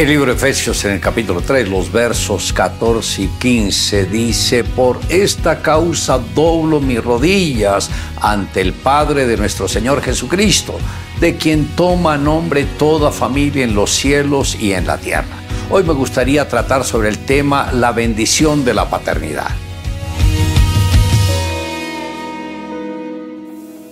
El libro de Efesios en el capítulo 3, los versos 14 y 15 dice, por esta causa doblo mis rodillas ante el Padre de nuestro Señor Jesucristo, de quien toma nombre toda familia en los cielos y en la tierra. Hoy me gustaría tratar sobre el tema la bendición de la paternidad.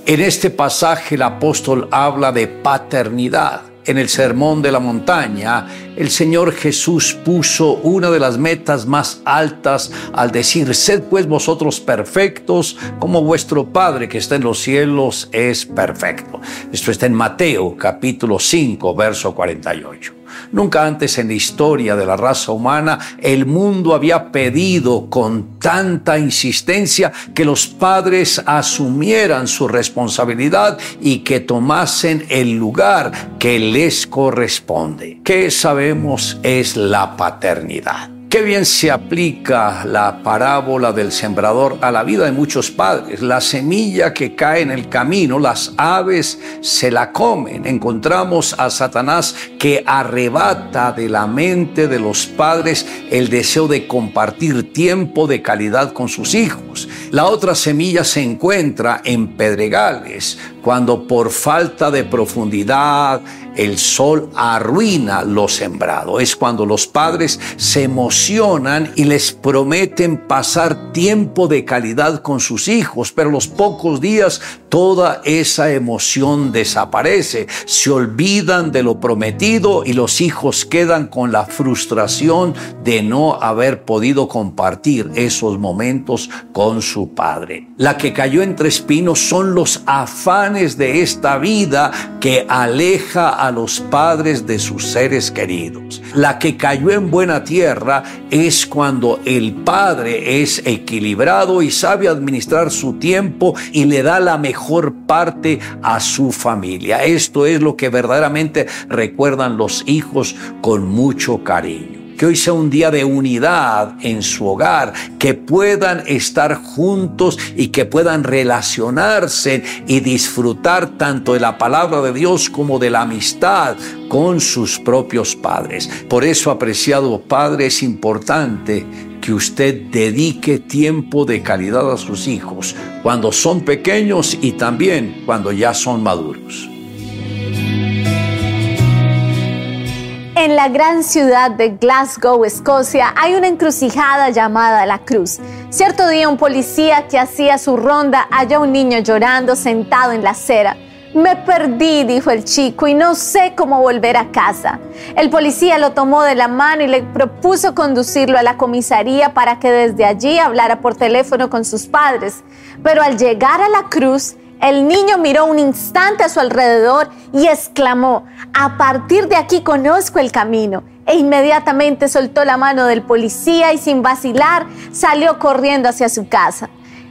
En este pasaje el apóstol habla de paternidad en el Sermón de la Montaña, el Señor Jesús puso una de las metas más altas al decir, sed pues vosotros perfectos como vuestro Padre que está en los cielos es perfecto. Esto está en Mateo capítulo 5, verso 48. Nunca antes en la historia de la raza humana el mundo había pedido con tanta insistencia que los padres asumieran su responsabilidad y que tomasen el lugar que les corresponde. ¿Qué sabemos es la paternidad? Qué bien se aplica la parábola del sembrador a la vida de muchos padres. La semilla que cae en el camino, las aves se la comen. Encontramos a Satanás que arrebata de la mente de los padres el deseo de compartir tiempo de calidad con sus hijos. La otra semilla se encuentra en pedregales, cuando por falta de profundidad el sol arruina lo sembrado. Es cuando los padres se emocionan y les prometen pasar tiempo de calidad con sus hijos, pero los pocos días toda esa emoción desaparece. Se olvidan de lo prometido y los hijos quedan con la frustración de no haber podido compartir esos momentos con su padre. La que cayó entre espinos son los afanes de esta vida que aleja a los padres de sus seres queridos. La que cayó en buena tierra es cuando el padre es equilibrado y sabe administrar su tiempo y le da la mejor parte a su familia. Esto es lo que verdaderamente recuerdan los hijos con mucho cariño que hoy sea un día de unidad en su hogar, que puedan estar juntos y que puedan relacionarse y disfrutar tanto de la palabra de Dios como de la amistad con sus propios padres. Por eso, apreciado Padre, es importante que usted dedique tiempo de calidad a sus hijos cuando son pequeños y también cuando ya son maduros. En la gran ciudad de Glasgow, Escocia, hay una encrucijada llamada La Cruz. Cierto día un policía que hacía su ronda halló a un niño llorando sentado en la acera. Me perdí, dijo el chico, y no sé cómo volver a casa. El policía lo tomó de la mano y le propuso conducirlo a la comisaría para que desde allí hablara por teléfono con sus padres. Pero al llegar a la cruz, el niño miró un instante a su alrededor y exclamó, a partir de aquí conozco el camino. E inmediatamente soltó la mano del policía y sin vacilar salió corriendo hacia su casa.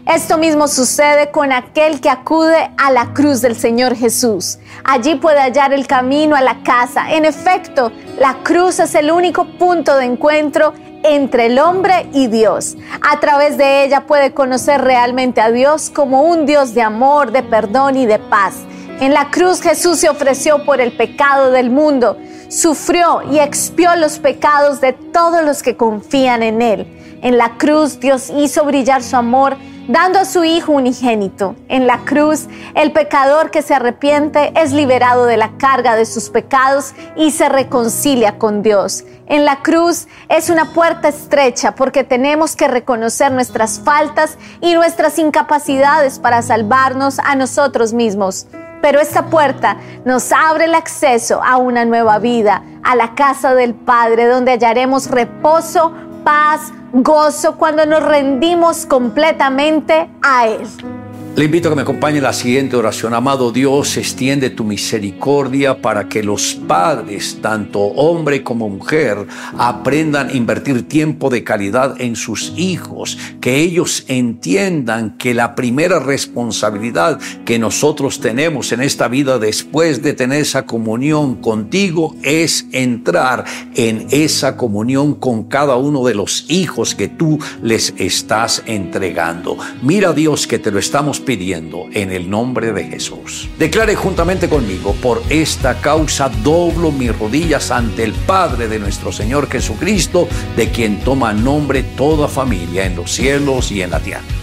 Esto mismo sucede con aquel que acude a la cruz del Señor Jesús. Allí puede hallar el camino a la casa. En efecto, la cruz es el único punto de encuentro entre el hombre y Dios. A través de ella puede conocer realmente a Dios como un Dios de amor, de perdón y de paz. En la cruz Jesús se ofreció por el pecado del mundo, sufrió y expió los pecados de todos los que confían en Él. En la cruz Dios hizo brillar su amor dando a su Hijo unigénito. En la cruz, el pecador que se arrepiente es liberado de la carga de sus pecados y se reconcilia con Dios. En la cruz es una puerta estrecha porque tenemos que reconocer nuestras faltas y nuestras incapacidades para salvarnos a nosotros mismos. Pero esta puerta nos abre el acceso a una nueva vida, a la casa del Padre, donde hallaremos reposo, paz, gozo cuando nos rendimos completamente a Él. Le invito a que me acompañe en la siguiente oración. Amado Dios, extiende tu misericordia para que los padres, tanto hombre como mujer, aprendan a invertir tiempo de calidad en sus hijos, que ellos entiendan que la primera responsabilidad que nosotros tenemos en esta vida después de tener esa comunión contigo es entrar en esa comunión con cada uno de los hijos que tú les estás entregando. Mira Dios que te lo estamos pidiendo en el nombre de Jesús. Declare juntamente conmigo, por esta causa doblo mis rodillas ante el Padre de nuestro Señor Jesucristo, de quien toma nombre toda familia en los cielos y en la tierra.